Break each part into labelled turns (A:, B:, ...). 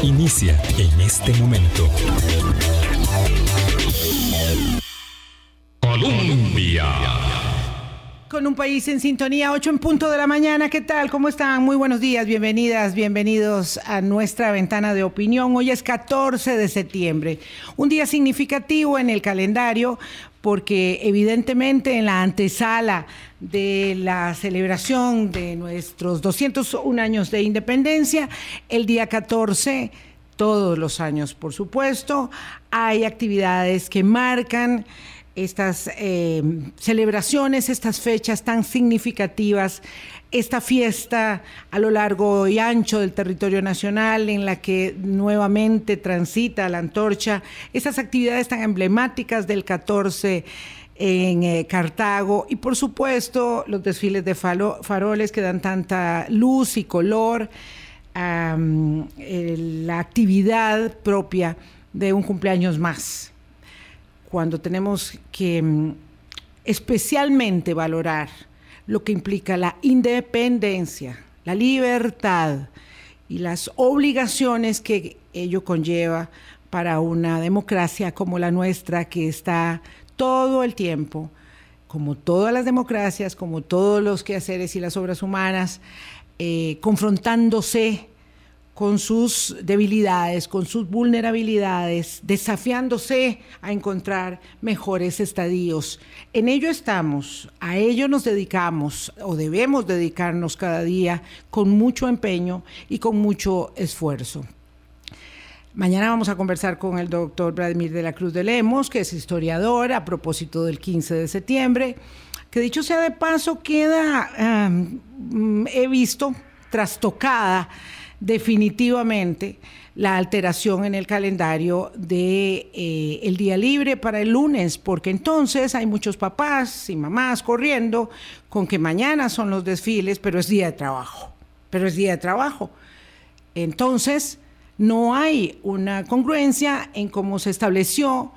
A: Inicia en este momento. Colombia.
B: Con un país en sintonía, 8 en punto de la mañana. ¿Qué tal? ¿Cómo están? Muy buenos días, bienvenidas, bienvenidos a nuestra ventana de opinión. Hoy es 14 de septiembre, un día significativo en el calendario porque evidentemente en la antesala de la celebración de nuestros 201 años de independencia, el día 14, todos los años por supuesto, hay actividades que marcan estas eh, celebraciones, estas fechas tan significativas esta fiesta a lo largo y ancho del territorio nacional en la que nuevamente transita la antorcha, estas actividades tan emblemáticas del 14 en eh, Cartago y por supuesto los desfiles de faroles que dan tanta luz y color a la actividad propia de un cumpleaños más, cuando tenemos que mm, especialmente valorar lo que implica la independencia, la libertad y las obligaciones que ello conlleva para una democracia como la nuestra que está todo el tiempo, como todas las democracias, como todos los quehaceres y las obras humanas, eh, confrontándose con sus debilidades, con sus vulnerabilidades, desafiándose a encontrar mejores estadios. En ello estamos, a ello nos dedicamos o debemos dedicarnos cada día con mucho empeño y con mucho esfuerzo. Mañana vamos a conversar con el doctor Vladimir de la Cruz de Lemos, que es historiador, a propósito del 15 de septiembre, que dicho sea de paso queda, he visto, trastocada definitivamente la alteración en el calendario de eh, el día libre para el lunes, porque entonces hay muchos papás y mamás corriendo con que mañana son los desfiles, pero es día de trabajo, pero es día de trabajo. Entonces, no hay una congruencia en cómo se estableció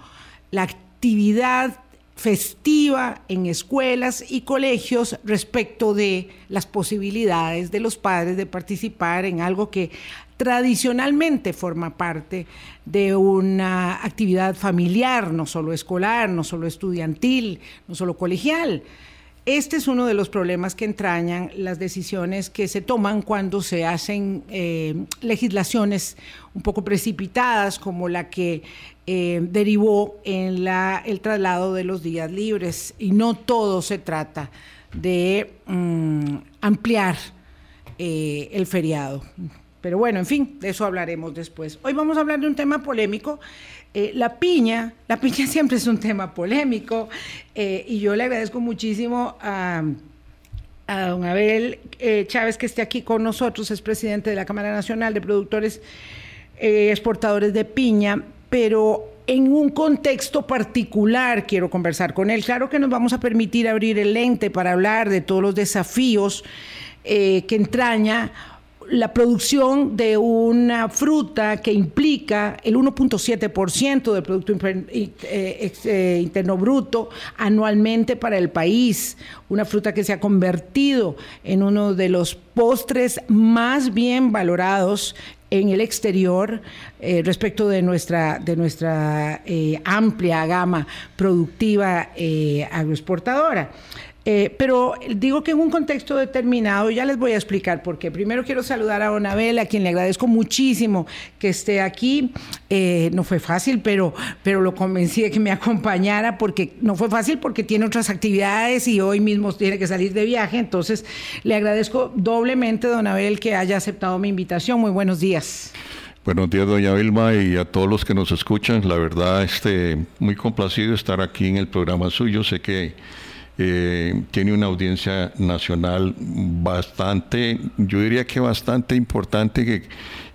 B: la actividad festiva en escuelas y colegios respecto de las posibilidades de los padres de participar en algo que tradicionalmente forma parte de una actividad familiar, no solo escolar, no solo estudiantil, no solo colegial. Este es uno de los problemas que entrañan las decisiones que se toman cuando se hacen eh, legislaciones un poco precipitadas, como la que eh, derivó en la, el traslado de los días libres. Y no todo se trata de mm, ampliar eh, el feriado. Pero bueno, en fin, de eso hablaremos después. Hoy vamos a hablar de un tema polémico eh, la piña, la piña siempre es un tema polémico y yo le agradezco muchísimo a, don Abel Chávez que esté aquí con nosotros, es presidente de la Cámara Nacional de Productores Exportadores de Piña, pero en un contexto particular quiero conversar con él. Claro que nos vamos a permitir abrir el lente para hablar de todos los desafíos que entraña la producción de una fruta que implica el 1.7% del Producto eh, eh, Interno Bruto anualmente para el país, una fruta que se ha convertido en uno de los postres más bien valorados en el exterior eh, respecto de nuestra, de nuestra amplia gama productiva agroexportadora. Eh, pero digo que en un contexto determinado, ya les voy a explicar por qué. Primero quiero saludar a Onabel, a quien le agradezco muchísimo que esté aquí. Eh, no fue fácil, pero, pero lo convencí de que me acompañara, porque no fue fácil porque tiene otras actividades y hoy mismo tiene que salir de viaje. Entonces, le agradezco doblemente, don Abel, que haya aceptado mi invitación. Muy buenos días.
C: Buenos días, doña Vilma, y a todos los que nos escuchan. La verdad, este, muy complacido estar aquí en el programa suyo. Sé que eh, tiene una audiencia nacional bastante, yo diría que bastante importante,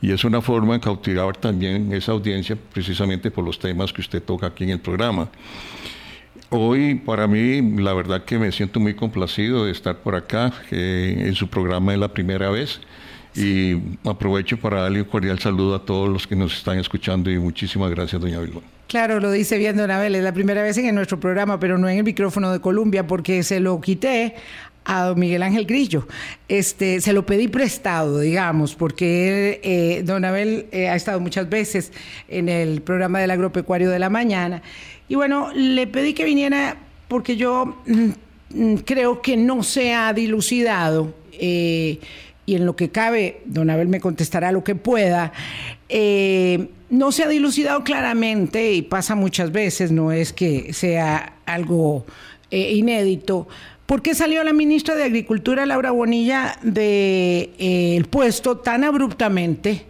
C: y es una forma de cautivar también esa audiencia precisamente por los temas que usted toca aquí en el programa. Hoy para mí la verdad que me siento muy complacido de estar por acá, en su programa es la primera vez. Y aprovecho para darle un cordial saludo a todos los que nos están escuchando y muchísimas gracias, doña Vilma.
B: Claro, lo dice bien Don Abel, es la primera vez en nuestro programa, pero no en el micrófono de Colombia, porque se lo quité a don Miguel Ángel Grillo. Este, se lo pedí prestado, digamos, porque eh, don Abel eh, ha estado muchas veces en el programa del agropecuario de la mañana. Y bueno, le pedí que viniera porque yo mm, mm, creo que no se ha dilucidado. Eh, y en lo que cabe, don Abel me contestará lo que pueda, no se ha dilucidado claramente y pasa muchas veces, no es que sea algo inédito, ¿Por qué salió la ministra de Agricultura, Laura Bonilla, del de, eh, puesto tan abruptamente?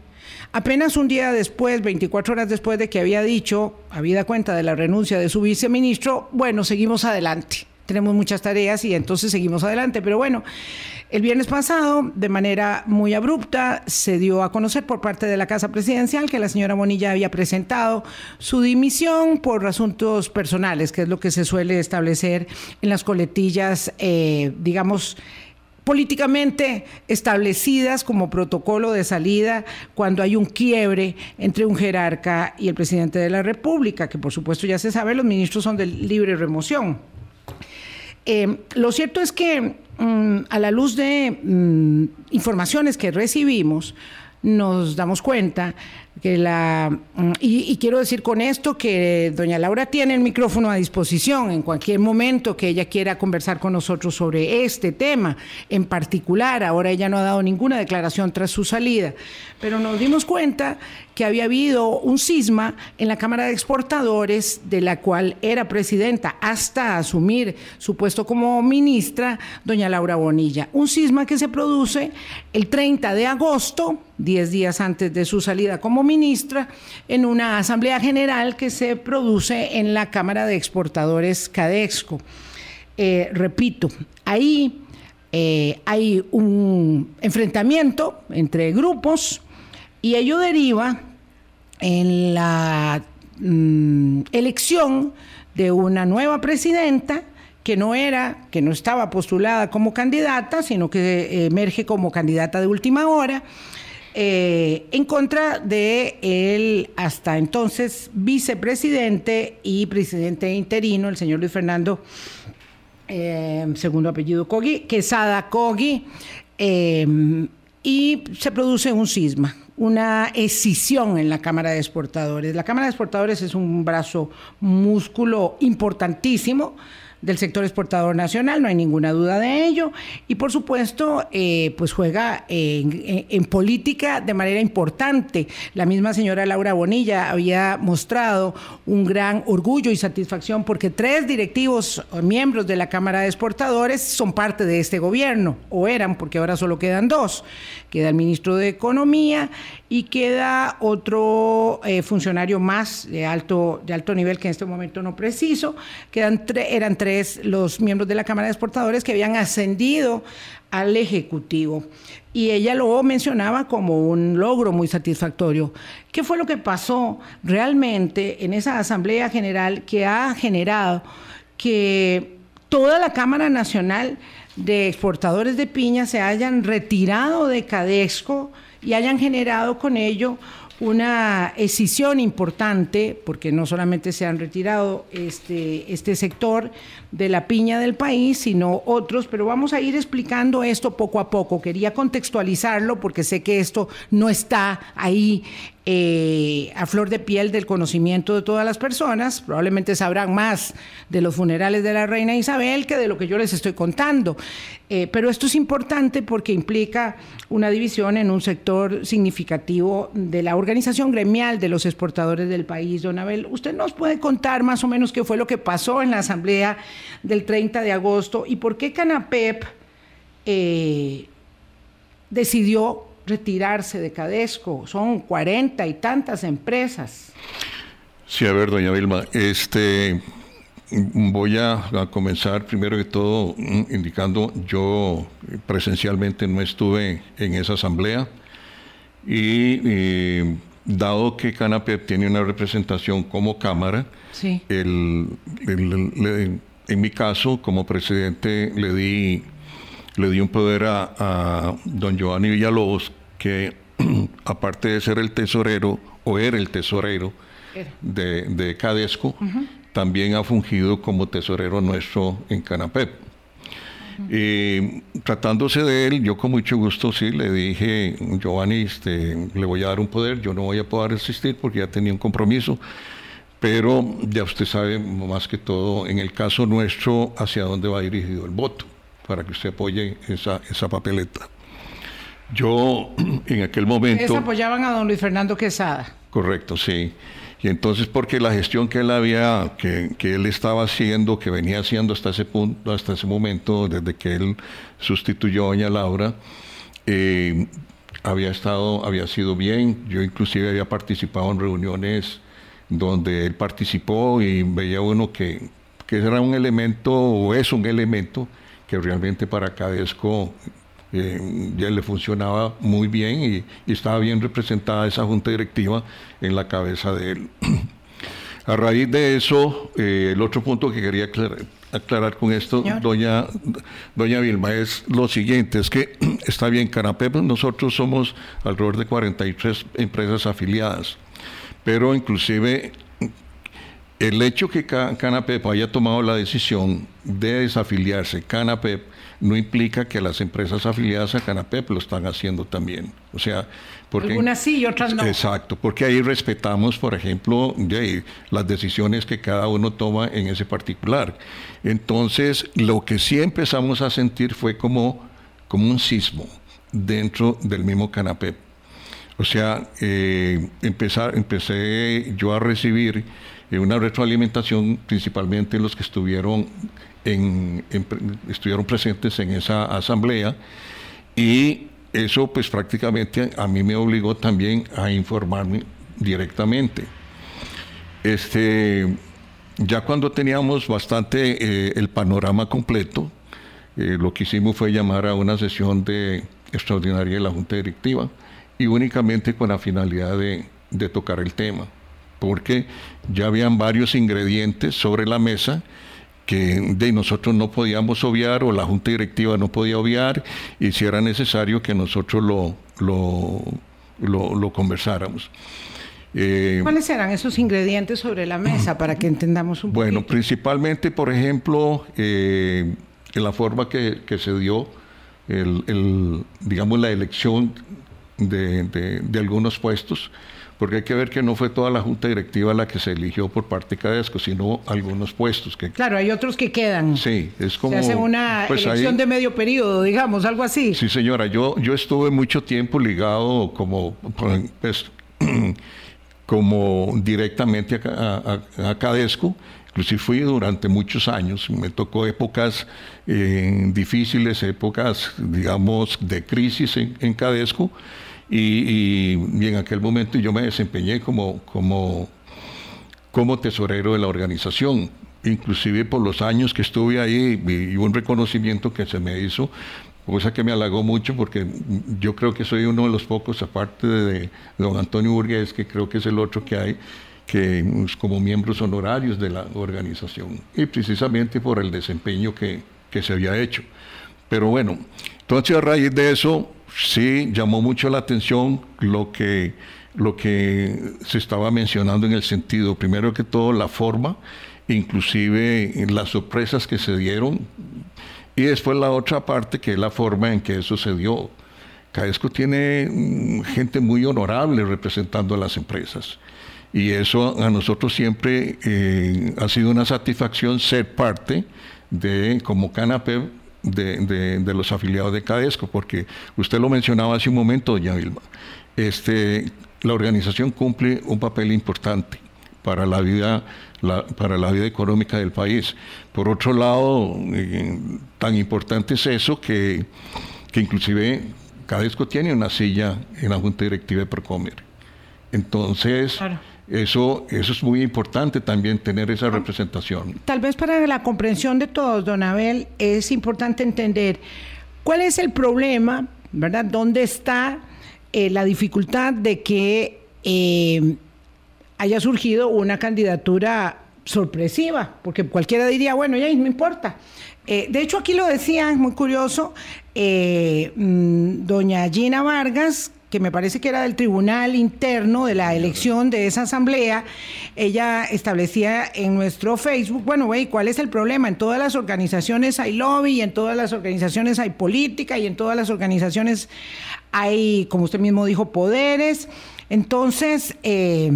B: Apenas un día después, 24 horas después de que había dicho, habida cuenta de la renuncia de su viceministro, bueno, seguimos adelante tenemos muchas tareas y entonces seguimos adelante. Pero bueno, el viernes pasado, de manera muy abrupta, se dio a conocer por parte de la Casa Presidencial que la señora Bonilla había presentado su dimisión por asuntos personales, que es lo que se suele establecer en las coletillas, eh, digamos, políticamente establecidas como protocolo de salida cuando hay un quiebre entre un jerarca y el presidente de la República, que por supuesto ya se sabe, los ministros son de libre remoción. Eh, lo cierto es que mm, a la luz de mm, informaciones que recibimos, nos damos cuenta que la mm, y, quiero decir con esto que doña Laura tiene el micrófono a disposición en cualquier momento que ella quiera conversar con nosotros sobre este tema en particular. Ahora ella no ha dado ninguna declaración tras su salida, pero nos dimos cuenta que había habido un cisma en la Cámara de Exportadores, de la cual era presidenta hasta asumir su puesto como ministra, doña Laura Bonilla. Un cisma que se produce el 30 de agosto, 10 días antes de su salida como ministra, en una asamblea general que se produce en la Cámara de Exportadores Cadexco. Eh, repito, ahí eh, hay un enfrentamiento entre grupos y ello deriva en la mm, elección de una nueva presidenta que no era, que no estaba postulada como candidata, sino que emerge como candidata de última hora, eh, en contra de el hasta entonces vicepresidente y presidente interino, el señor Luis Fernando, eh, segundo apellido Cogui, Quesada Cogui, eh, y se produce un cisma una escisión en la Cámara de Exportadores. La Cámara de Exportadores es un brazo músculo importantísimo del sector exportador nacional, no hay ninguna duda de ello, y por supuesto, eh, pues juega en, política de manera importante. La misma señora Laura Bonilla había mostrado un gran orgullo y satisfacción porque tres directivos miembros de la Cámara de Exportadores son parte de este gobierno, o eran, porque ahora solo quedan dos. Queda el ministro de Economía y queda otro eh, funcionario más de alto, de alto nivel que en este momento no preciso. Quedan eran tres los miembros de la Cámara de Exportadores que habían ascendido al Ejecutivo. Y ella lo mencionaba como un logro muy satisfactorio. ¿Qué fue lo que pasó realmente en esa Asamblea General que ha generado que toda la Cámara Nacional de Exportadores de Piña se hayan retirado de Cadesco y hayan generado con ello una escisión importante, porque no solamente se han retirado este, este sector de la piña del país, sino otros, pero vamos a ir explicando esto poco a poco. Quería contextualizarlo porque sé que esto no está ahí eh, a flor de piel del conocimiento de todas las personas. Probablemente sabrán más de los funerales de la reina Isabel que de lo que yo les estoy contando. Eh, pero esto es importante porque implica una división en un sector significativo de la organización gremial de los exportadores del país. Don Abel, ¿usted nos puede contar más o menos qué fue lo que pasó en la asamblea del 30 de agosto y por qué Canapep eh, decidió retirarse de Cadesco. Son cuarenta y tantas empresas.
C: Sí, a ver, doña Vilma, este, voy a, comenzar primero que todo mm, indicando, yo presencialmente no estuve en esa asamblea y, dado que Canapep tiene una representación como Cámara, en mi caso, como presidente, le di le di un poder a, don Giovanni Villalobos, que aparte de ser el tesorero, o era el tesorero de, Cadesco, también ha fungido como tesorero nuestro en Canapep. Eh, tratándose de él, yo con mucho gusto sí le dije, Giovanni, este, le voy a dar un poder, yo no voy a poder asistir porque ya tenía un compromiso, pero ya usted sabe más que todo, en el caso nuestro, hacia dónde va dirigido el voto, para que usted apoye esa, esa papeleta. Yo en aquel momento...
B: Ustedes apoyaban a don Luis Fernando Quesada.
C: Correcto, sí. Y entonces porque la gestión que él había, que, él estaba haciendo, que venía haciendo hasta ese punto, hasta ese momento, desde que él sustituyó a doña Laura, eh, había estado, había sido bien. Yo inclusive había participado en reuniones donde él participó y veía uno que, que era un elemento, o es un elemento, que realmente para Cadesco eh, ya le funcionaba muy bien y, estaba bien representada esa junta directiva en la cabeza de él. A raíz de eso, eh, el otro punto que quería aclarar, con esto, doña, doña Vilma, es lo siguiente, es que está bien, Canapep, nosotros somos alrededor de 43 empresas afiliadas, pero inclusive el hecho que Canapep haya tomado la decisión de desafiliarse, Canapep, no implica que las empresas afiliadas a Canapep lo están haciendo también. O sea, porque...
B: Algunas sí y otras no.
C: Exacto, porque ahí respetamos, por ejemplo, las decisiones que cada uno toma en ese particular. Entonces, lo que sí empezamos a sentir fue como, como un sismo dentro del mismo Canapep. O sea, eh, empezar, empecé yo a recibir una retroalimentación principalmente los que estuvieron estuvieron presentes en esa asamblea y eso pues prácticamente a mí me obligó también a informarme directamente. Este, ya cuando teníamos bastante eh, el panorama completo, eh, lo que hicimos fue llamar a una sesión de extraordinaria de la Junta Directiva y únicamente con la finalidad de, de tocar el tema, porque ya habían varios ingredientes sobre la mesa que de nosotros no podíamos obviar o la junta directiva no podía obviar y si era necesario que nosotros lo, lo, conversáramos.
B: Eh, ¿Cuáles eran esos ingredientes sobre la mesa para que entendamos un
C: poco? Bueno, principalmente, por ejemplo, eh, en la forma que, se dio, el, digamos, la elección de, de algunos puestos porque hay que ver que no fue toda la junta directiva la que se eligió por parte de Cadesco, sino algunos puestos. Que,
B: claro, hay otros que quedan.
C: Sí, es como...
B: Se hace una pues elección de medio periodo, digamos, algo así.
C: Sí, señora, yo, yo estuve mucho tiempo ligado como, pues, como directamente a, a, Cadesco, inclusive fui durante muchos años, me tocó épocas eh, difíciles, épocas, digamos, de crisis en, en Cadesco, y, en aquel momento yo me desempeñé como, como, como tesorero de la organización, inclusive por los años que estuve ahí y un reconocimiento que se me hizo, cosa que me halagó mucho porque yo creo que soy uno de los pocos, aparte de, don Antonio Burgués, que creo que es el otro que hay, que como miembros honorarios de la organización, y precisamente por el desempeño que, que se había hecho. Pero bueno, entonces a raíz de eso sí llamó mucho la atención lo que, lo que se estaba mencionando en el sentido, primero que todo, la forma, inclusive las sorpresas que se dieron, y después la otra parte que es la forma en que eso se dio. Caesco tiene mm, gente muy honorable representando a las empresas. Y eso a nosotros siempre eh, ha sido una satisfacción ser parte de, como Canapé, de, los afiliados de Cadesco, porque usted lo mencionaba hace un momento, doña Vilma, este, la organización cumple un papel importante para la vida para la vida económica del país. Por otro lado, eh, tan importante es eso que, que inclusive Cadesco tiene una silla en la Junta Directiva de Procomer. Entonces, eso, eso es muy importante también tener esa representación.
B: Tal vez para la comprensión de todos, don Abel, es importante entender cuál es el problema, ¿verdad? ¿Dónde está eh, la dificultad de que eh, haya surgido una candidatura sorpresiva? Porque cualquiera diría, bueno, ya no importa. Eh, de hecho, aquí lo decía, es muy curioso, mm, doña Gina Vargas, que me parece que era del tribunal interno de la elección de esa asamblea, ella establecía en nuestro Facebook, bueno, güey, ¿cuál es el problema? En todas las organizaciones hay lobby, y en todas las organizaciones hay política, y en todas las organizaciones hay, como usted mismo dijo, poderes. Entonces, eh,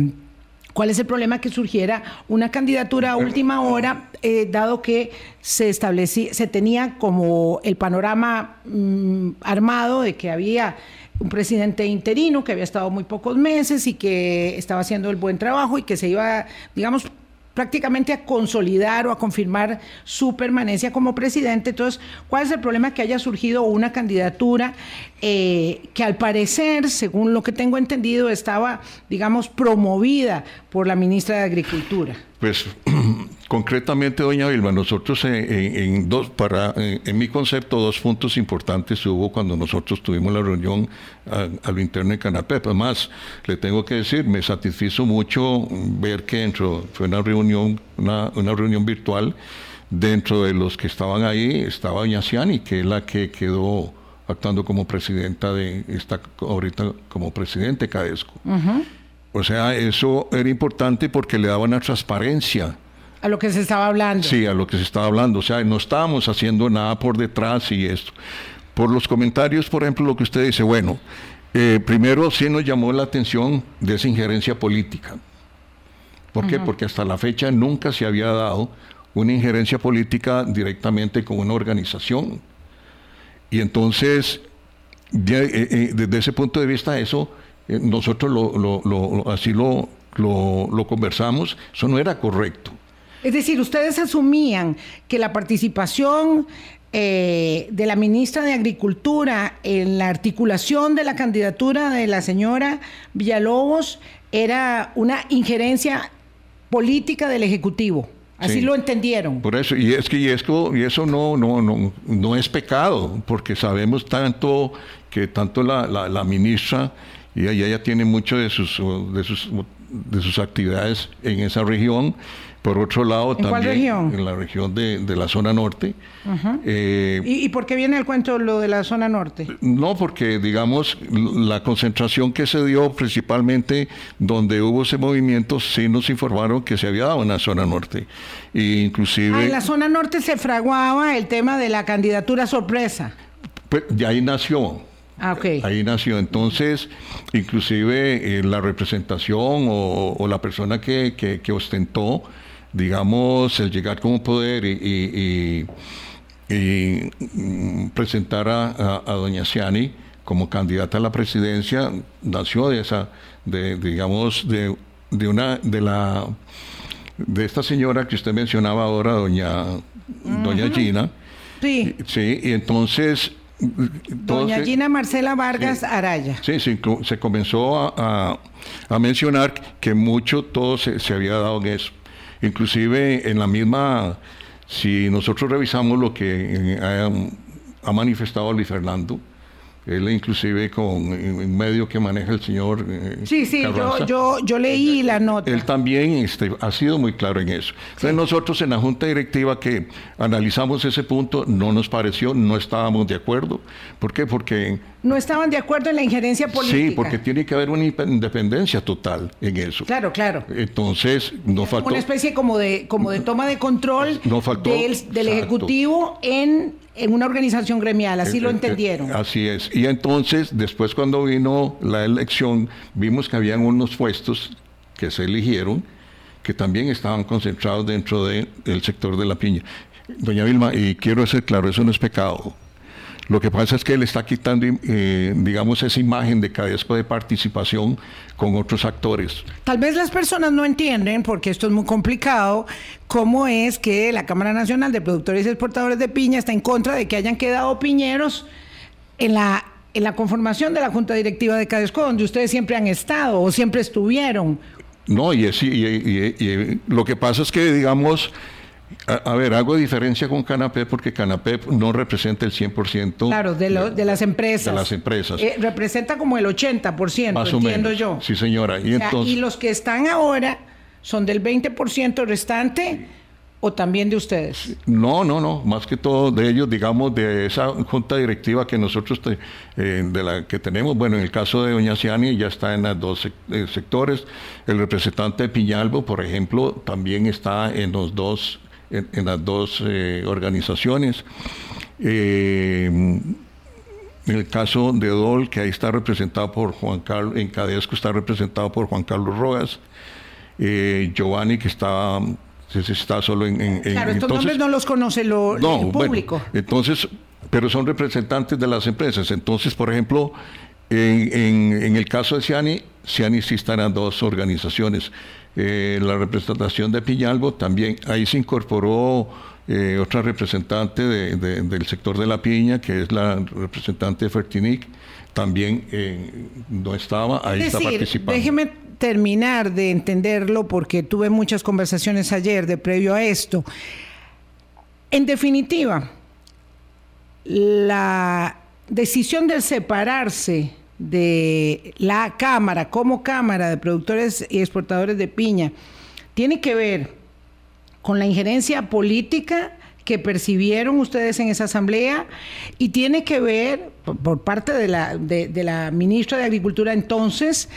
B: ¿Cuál es el problema que surgiera una candidatura a última hora, eh, dado que se establecía, se tenía como el panorama mm, armado de que había un presidente interino que había estado muy pocos meses y que estaba haciendo el buen trabajo y que se iba, digamos, prácticamente a consolidar o a confirmar su permanencia como presidente. Entonces, ¿cuál es el problema que haya surgido una candidatura eh, que al parecer, según lo que tengo entendido, estaba, digamos, promovida por la ministra de Agricultura?
C: Pues concretamente, doña Vilma, nosotros en, dos, para, en, mi concepto, dos puntos importantes hubo cuando nosotros tuvimos la reunión a, lo interno de Canapep. Además, le tengo que decir, me satisfizo mucho ver que dentro, fue una reunión, una, una reunión virtual, dentro de los que estaban ahí estaba doña Ciani, que es la que quedó actuando como presidenta de, está ahorita como presidente Cadesco. O sea, eso era importante porque le daba una transparencia.
B: A lo que se estaba hablando.
C: Sí, a lo que se estaba hablando. O sea, no estábamos haciendo nada por detrás y esto. Por los comentarios, por ejemplo, lo que usted dice, bueno, eh, primero sí nos llamó la atención de esa injerencia política. ¿Por qué? Porque hasta la fecha nunca se había dado una injerencia política directamente con una organización. Y entonces, eh, eh, desde ese punto de vista, eso nosotros lo, así lo, lo, conversamos, eso no era correcto.
B: Es decir, ustedes asumían que la participación eh, de la ministra de Agricultura en la articulación de la candidatura de la señora Villalobos era una injerencia política del Ejecutivo. Así lo entendieron.
C: Por eso, y es que y eso, y eso no, no, no, no es pecado, porque sabemos tanto que tanto la, la, la ministra y ella tiene mucho de sus, de sus, de sus actividades en esa región. Por otro lado, también en la región de, la zona norte.
B: Eh, ¿Y, por qué viene el cuento lo de la zona norte?
C: No, porque digamos, la concentración que se dio principalmente donde hubo ese movimiento, sí nos informaron que se había dado en la zona norte. E inclusive... Ah,
B: en la zona norte se fraguaba el tema de la candidatura sorpresa.
C: Pues, de ahí nació.
B: Ah,
C: Ahí nació. Entonces, inclusive eh, la representación o, la persona que, ostentó, digamos, el llegar como poder y, mm, presentar a, doña Ciani como candidata a la presidencia, nació de esa, de, digamos, de, una, de la, de esta señora que usted mencionaba ahora, doña, doña Gina.
B: Sí.
C: Sí, y entonces
B: Doña Gina Marcela Vargas Araya.
C: Sí, se, comenzó a, mencionar que mucho todo se, había dado en eso. Inclusive en la misma, si nosotros revisamos lo que eh, ha manifestado Luis Fernando, él inclusive con un medio que maneja el señor.
B: Eh, sí, sí, yo, yo, yo, leí la nota.
C: Él también este, ha sido muy claro en eso. Entonces nosotros en la Junta Directiva que analizamos ese punto no nos pareció, no estábamos de acuerdo. ¿Por qué? Porque...
B: No estaban de acuerdo en la injerencia política.
C: Sí, porque tiene que haber una independencia total en eso.
B: Claro, claro.
C: Entonces nos faltó...
B: Una especie como de, como de toma de control del, Ejecutivo en en una organización gremial, así lo entendieron.
C: Así es. Y entonces, después cuando vino la elección, vimos que habían unos puestos que se eligieron que también estaban concentrados dentro del sector de la piña. Doña Vilma, y quiero ser claro, eso no es pecado. Lo que pasa es que él está quitando, eh, digamos, esa imagen de Cadesco de participación con otros actores.
B: Tal vez las personas no entienden, porque esto es muy complicado, cómo es que la Cámara Nacional de Productores y Exportadores de Piña está en contra de que hayan quedado piñeros en la, en la conformación de la Junta Directiva de Cadesco, donde ustedes siempre han estado o siempre estuvieron.
C: No, y, es, y lo que pasa es que, digamos, a, ver, hago diferencia con Canapep porque Canapep no representa el 100%.
B: Claro, de, de, las empresas.
C: De las empresas.
B: Eh, representa como el 80%, Más entiendo yo.
C: Sí, señora. Y, entonces,
B: y los que están ahora son del 20% restante o también de ustedes?
C: No, no, no, más que todo de ellos, digamos, de esa junta directiva que nosotros eh, de la que tenemos, bueno, en el caso de Doña Ciani ya está en los dos eh, sectores, el representante de Piñalbo, por ejemplo, también está en los dos, en, las dos eh, organizaciones. en el caso de Dol, que ahí está representado por Juan Carlos, en Cadesco está representado por Juan Carlos Rojas, Giovanni, que está está solo en...
B: claro, estos nombres no los conoce lo, el público.
C: entonces, pero son representantes de las empresas. Entonces, por ejemplo, en, el caso de Ciani, Ciani sí están en dos organizaciones. Eh, la representación de Piñalbo también, ahí se incorporó eh, otra representante del sector de la piña, que es la representante de Fertinic, también eh, no estaba, ahí está participando.
B: Déjeme terminar de entenderlo porque tuve muchas conversaciones ayer de previo a esto. En definitiva, la decisión de separarse de la Cámara como Cámara de Productores y Exportadores de Piña tiene que ver con la injerencia política que percibieron ustedes en esa asamblea y tiene que ver por, parte de la, de, la ministra de Agricultura entonces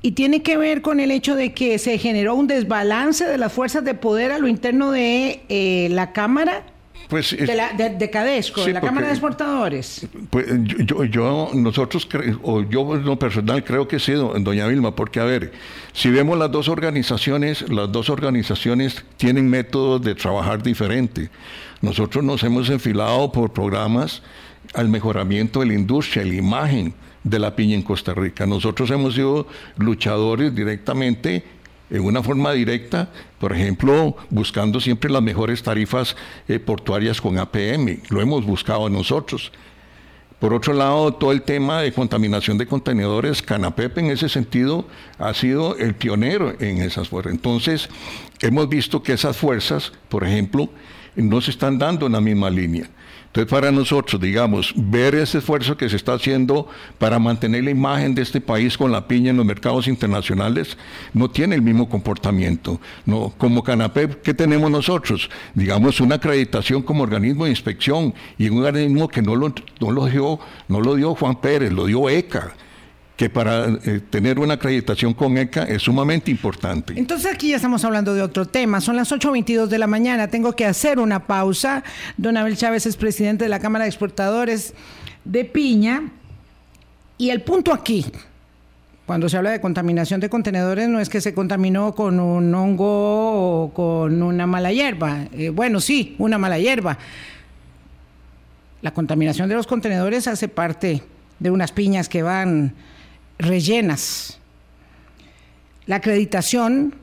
B: y tiene que ver con el hecho de que se generó un desbalance de las fuerzas de poder a lo interno de eh, la Cámara pues, de, la, de, Cadesco, de la Cámara de Exportadores.
C: Pues yo, yo nosotros, o yo en lo personal creo que sí, doña Vilma, porque a ver, si vemos las dos organizaciones, las dos organizaciones tienen métodos de trabajar diferentes. Nosotros nos hemos enfilado por programas al mejoramiento de la industria, la imagen de la piña en Costa Rica. Nosotros hemos sido luchadores directamente en una forma directa, por ejemplo, buscando siempre las mejores tarifas eh, portuarias con APM. Lo hemos buscado nosotros. Por otro lado, todo el tema de contaminación de contenedores, Canapepe en ese sentido ha sido el pionero en esas fuerzas. Entonces, hemos visto que esas fuerzas, por ejemplo, no se están dando en la misma línea. Entonces, para nosotros, digamos, ver ese esfuerzo que se está haciendo para mantener la imagen de este país con la piña en los mercados internacionales, no tiene el mismo comportamiento. No, como Canapep, ¿qué tenemos nosotros? Digamos, una acreditación como organismo de inspección y un organismo que no lo, no lo, dio, no lo dio Juan Pérez, lo dio ECA que para eh, tener una acreditación con ECA es sumamente importante.
B: Entonces aquí ya estamos hablando de otro tema. Son las 8.22 de la mañana. Tengo que hacer una pausa. Don Abel Chávez es presidente de la Cámara de Exportadores de Piña. Y el punto aquí, cuando se habla de contaminación de contenedores, no es que se contaminó con un hongo o con una mala hierba. Eh, bueno, sí, una mala hierba. La contaminación de los contenedores hace parte de unas piñas que van rellenas. La acreditación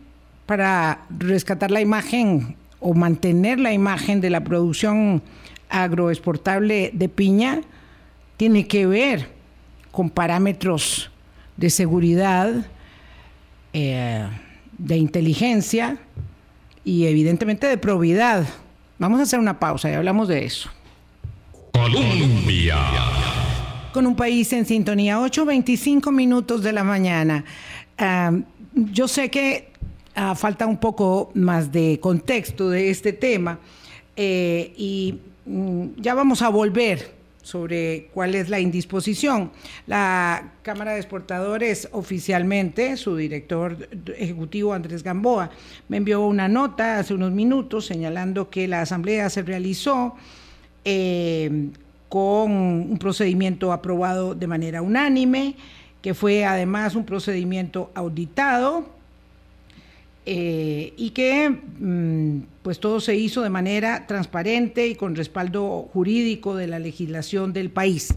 B: para rescatar la imagen o mantener la imagen de la producción agroexportable de piña tiene que ver con parámetros de seguridad, eh, de inteligencia y evidentemente de probidad. Vamos a hacer una pausa y hablamos de eso. Colombia con un país en sintonía. 8.25 minutos de la mañana. yo sé que ah, falta un poco más de contexto de este tema eh, y mm, ya vamos a volver sobre cuál es la indisposición. La Cámara de Exportadores oficialmente, su director ejecutivo Andrés Gamboa, me envió una nota hace unos minutos señalando que la asamblea se realizó eh, con un procedimiento aprobado de manera unánime, que fue además un procedimiento auditado eh, y que mm, pues todo se hizo de manera transparente y con respaldo jurídico de la legislación del país.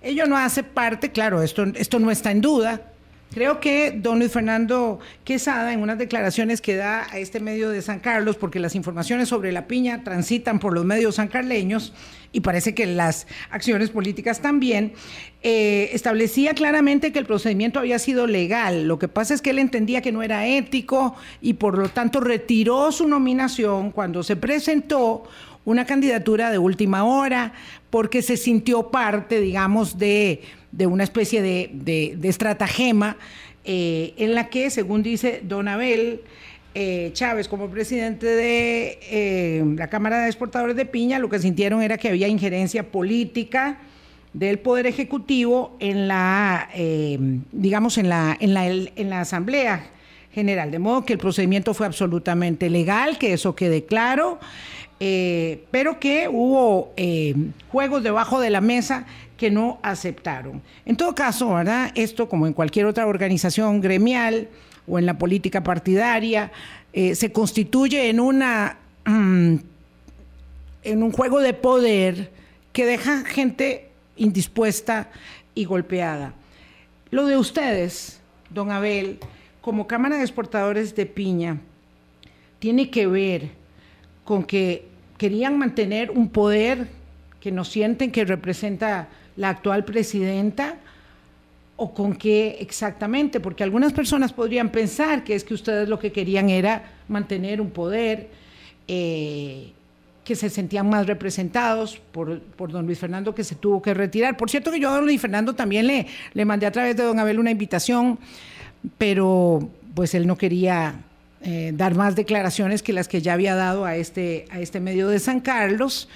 B: Ello no hace parte, claro, esto, esto no está en duda, Creo que don Luis Fernando Quesada, en unas declaraciones que da a este medio de San Carlos, porque las informaciones sobre la piña transitan por los medios sancarleños y parece que las acciones políticas también, eh, establecía claramente que el procedimiento había sido legal. Lo que pasa es que él entendía que no era ético y por lo tanto retiró su nominación cuando se presentó una candidatura de última hora porque se sintió parte, digamos, de de una especie de, de, estratagema eh, en la que, según dice Don Abel, eh, Chávez como presidente de eh, la Cámara de Exportadores de Piña, lo que sintieron era que había injerencia política del Poder Ejecutivo en la, digamos, en la, en, la, en la Asamblea General, de modo que el procedimiento fue absolutamente legal, que eso quede claro, pero que hubo juegos debajo de la mesa que no aceptaron. En todo caso, ¿verdad? Esto, como en cualquier otra organización gremial, o en la política partidaria, eh, se constituye en una mm, en un juego de poder que deja gente indispuesta y golpeada. Lo de ustedes, don Abel, como Cámara de Exportadores de Piña, tiene que ver con que querían mantener un poder que no sienten que representa la actual presidenta o con qué exactamente, porque algunas personas podrían pensar que es que ustedes lo que querían era mantener un poder, eh, que se sentían más representados por, don Luis Fernando que se tuvo que retirar. Por cierto que yo a don Luis Fernando también le, le mandé a través de don Abel una invitación, pero pues él no quería eh, dar más declaraciones que las que ya había dado a este, a este medio de San Carlos,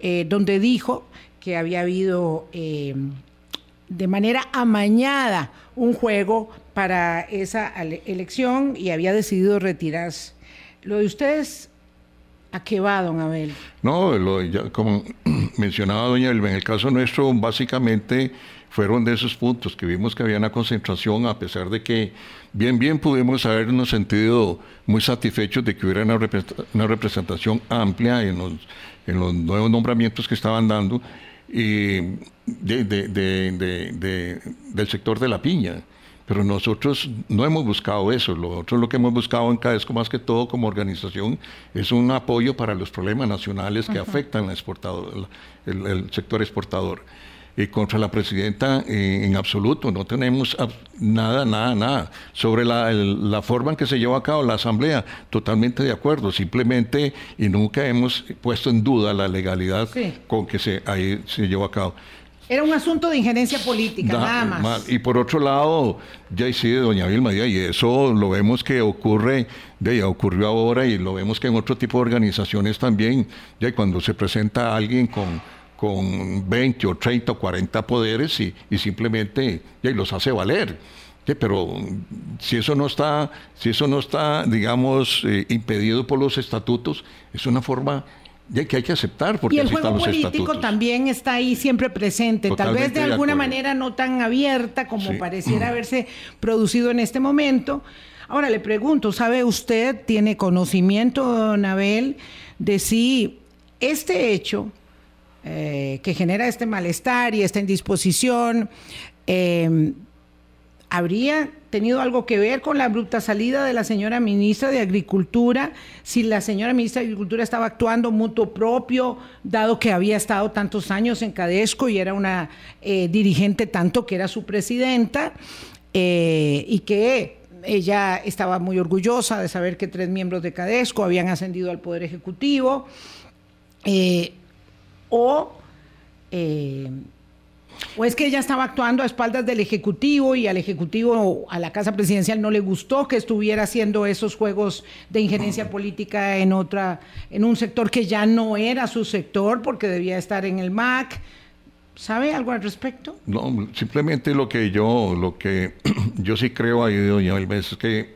B: eh, donde dijo que había habido de manera amañada un juego para esa elección y había decidido retirarse. Lo de ustedes, ¿a qué va, don Abel?
C: No, como mencionaba doña Elba, en el caso nuestro básicamente fueron de esos puntos que vimos que había una concentración, a pesar de que bien, bien pudimos habernos sentido muy satisfechos de que hubiera una, representación amplia en los, en los nuevos nombramientos que estaban dando y de, del sector de la piña. Pero nosotros no hemos buscado eso. Nosotros lo que hemos buscado en CADESCO más que todo como organización es un apoyo para los problemas nacionales que afectan exportador, el sector exportador y contra la presidenta eh, en absoluto. No tenemos nada, nada, nada. Sobre la, forma en que se llevó a cabo la asamblea, totalmente de acuerdo. Simplemente y nunca hemos puesto en duda la legalidad con que se, ahí se llevó a cabo.
B: Era un asunto de injerencia política, nada más.
C: Y por otro lado, ya sí, de doña Vilma, y eso lo vemos que ocurre, de ya ocurrió ahora y lo vemos que en otro tipo de organizaciones también, ya cuando se presenta alguien con con 20 o 30 o 40 poderes y, simplemente y los hace valer. pero si eso no está, si eso no está, digamos, eh, impedido por los estatutos, es una forma de que hay que aceptar porque
B: y el juego político también está ahí siempre presente, tal vez de alguna manera no tan abierta como pareciera haberse producido en este momento. Ahora le pregunto, ¿sabe usted, tiene conocimiento, don Abel, de si este hecho eh, que genera este malestar y esta indisposición, eh, ¿habría tenido algo que ver con la abrupta salida de la señora ministra de Agricultura? Si la señora ministra de Agricultura estaba actuando mutuo propio, dado que había estado tantos años en Cadesco y era una eh, dirigente tanto que era su presidenta, y que ella estaba muy orgullosa de saber que tres miembros de Cadesco habían ascendido al Poder Ejecutivo o, eh, o es que ella estaba actuando a espaldas del Ejecutivo y al Ejecutivo, a la Casa Presidencial no le gustó que estuviera haciendo esos juegos de injerencia política en otra, en un sector que ya no era su sector porque debía estar en el MAC. ¿Sabe algo al respecto?
C: No, simplemente lo que yo, lo que yo sí creo ahí, doña Alves, es que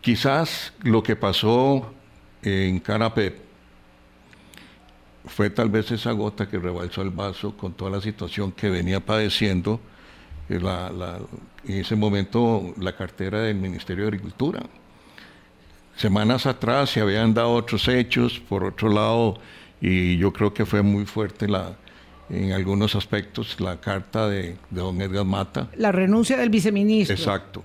C: quizás lo que pasó en Canapé fue tal vez esa gota que rebalsó el vaso con toda la situación que venía padeciendo eh, en ese momento la cartera del Ministerio de Agricultura. Semanas atrás se habían dado otros hechos, por otro lado, y yo creo que fue muy fuerte la, en algunos aspectos la carta de, don Edgar Mata.
B: La renuncia del viceministro.
C: Exacto.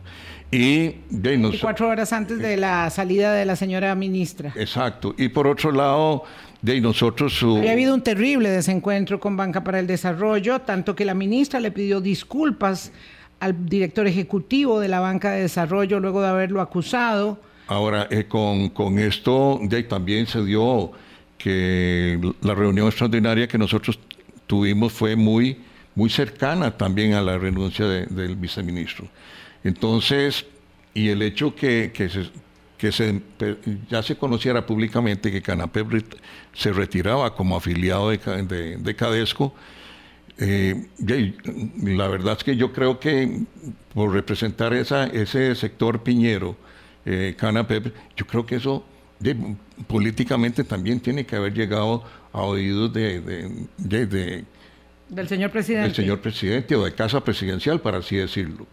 C: Y,
B: de cuatro horas antes de la salida de la señora ministra.
C: Exacto. Y por otro lado, de nosotros...
B: Había habido un terrible desencuentro con Banca para el Desarrollo, tanto que la ministra le pidió disculpas al director ejecutivo de la Banca de Desarrollo luego de haberlo acusado.
C: Ahora, eh, con, con, esto de, también se dio que la reunión extraordinaria que nosotros tuvimos fue muy, muy cercana también a la renuncia del viceministro. Entonces, y el hecho que, que, se, que se, ya se conociera públicamente que Canapep se retiraba como afiliado de, de, Cadesco, eh, la verdad es que yo creo que por representar esa, ese sector piñero, eh, Canapep, yo creo que eso políticamente también tiene que haber llegado a oídos de,
B: del señor presidente.
C: Del señor presidente o de casa presidencial, para así decirlo.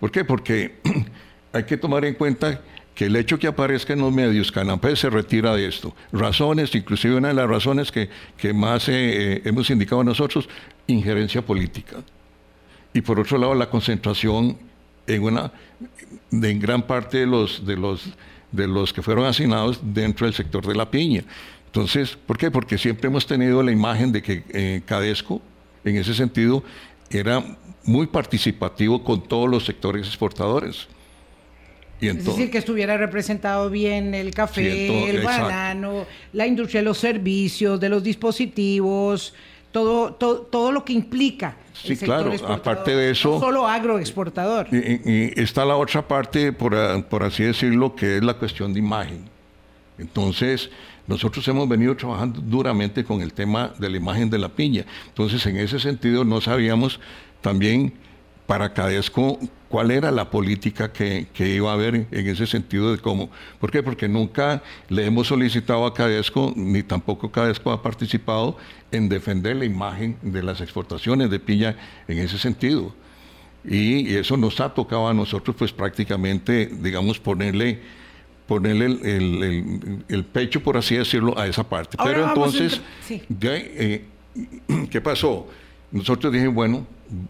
C: ¿Por qué? Porque hay que tomar en cuenta que el hecho que aparezca en los medios, Canapé se retira de esto. Razones, inclusive una de las razones que, más eh, hemos indicado nosotros, injerencia política. Y por otro lado, la concentración en una, en gran parte de los, de los, de los que fueron asignados dentro del sector de la piña. Entonces, ¿por qué? Porque siempre hemos tenido la imagen de que eh, Cadesco, en ese sentido, era muy participativo con todos los sectores exportadores.
B: Y es decir, que estuviera representado bien el café, el banano, la industria de los servicios, de los dispositivos, todo, todo, todo lo que implica.
C: Sí, claro, aparte de eso...
B: No solo agroexportador.
C: Y, está la otra parte, por, por así decirlo, que es la cuestión de imagen. Entonces, nosotros hemos venido trabajando duramente con el tema de la imagen de la piña. Entonces, en ese sentido, no sabíamos también para Cadesco cuál era la política que, iba a haber en ese sentido de cómo. ¿Por qué? Porque nunca le hemos solicitado a Cadesco, ni tampoco Cadesco ha participado en defender la imagen de las exportaciones de piña en ese sentido. Y, eso nos ha tocado a nosotros, pues prácticamente, digamos, ponerle ponerle el, pecho, por así decirlo, a esa parte. Pero entonces, eh, ¿qué pasó? Nosotros dijimos, bueno,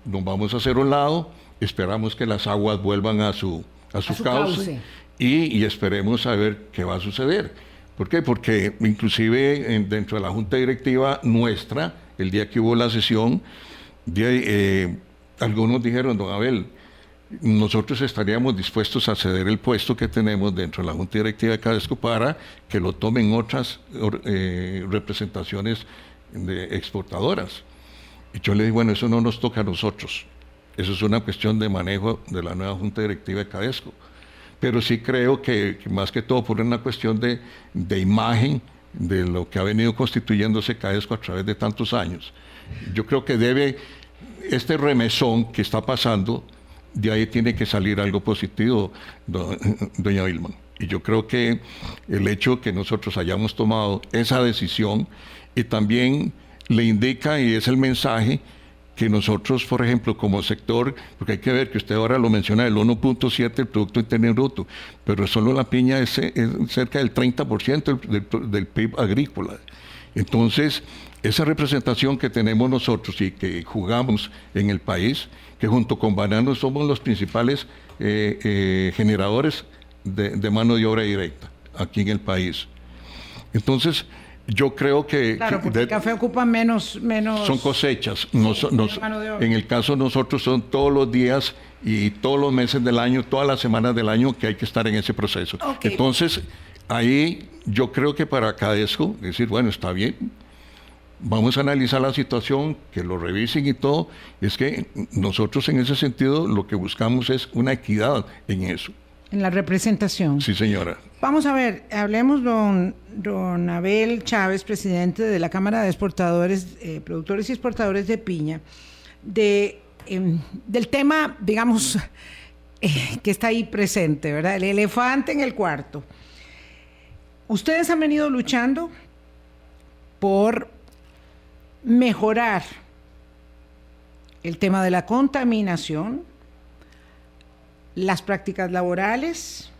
C: nos vamos a hacer un lado, esperamos que las aguas vuelvan a su, a su, cauce, Y, esperemos a ver qué va a suceder. ¿Por qué? Porque inclusive dentro de la junta directiva nuestra, el día que hubo la sesión, eh, algunos dijeron, don Abel, nosotros estaríamos dispuestos a ceder el puesto que tenemos dentro de la Junta Directiva de Cadesco para que lo tomen otras eh, representaciones de exportadoras. Y yo le dije, bueno, eso no nos toca a nosotros. Eso es una cuestión de manejo de la nueva Junta Directiva de Cadesco. Pero sí creo que, más que todo por una cuestión de, de, imagen de lo que ha venido constituyéndose Cadesco a través de tantos años. Yo creo que debe, este remesón que está pasando, de ahí tiene que salir algo positivo, doña Vilma. Y yo creo que el hecho que nosotros hayamos tomado esa decisión y también le indica y es el mensaje que nosotros, por ejemplo, como sector, porque hay que ver que usted ahora lo menciona, el 1.7 del Producto Interno Bruto, pero solo la piña es, cerca del 30% del, del, PIB agrícola. Entonces, esa representación que tenemos nosotros y que jugamos en el país, que junto con Bananos somos los principales eh, eh, generadores de, mano de obra directa aquí en el país. Entonces, yo creo que...
B: Claro, porque el café ocupa menos... menos
C: son cosechas. en el caso de nosotros son todos los días y todos los meses del año, todas las semanas del año que hay que estar en ese proceso. Entonces, ahí yo creo que para Cadesco, decir, bueno, está bien, vamos a analizar la situación, que lo revisen y todo, es que nosotros en ese sentido lo que buscamos es una equidad en eso.
B: En la representación.
C: Sí, señora.
B: Vamos a ver, hablemos don, don Abel Chávez, presidente de la Cámara de Exportadores, eh, Productores y Exportadores de Piña, de, em, del tema, digamos, eh, que está ahí presente, ¿verdad? El elefante en el cuarto. Ustedes han venido luchando por mejorar el tema de la contaminación, las prácticas laborales.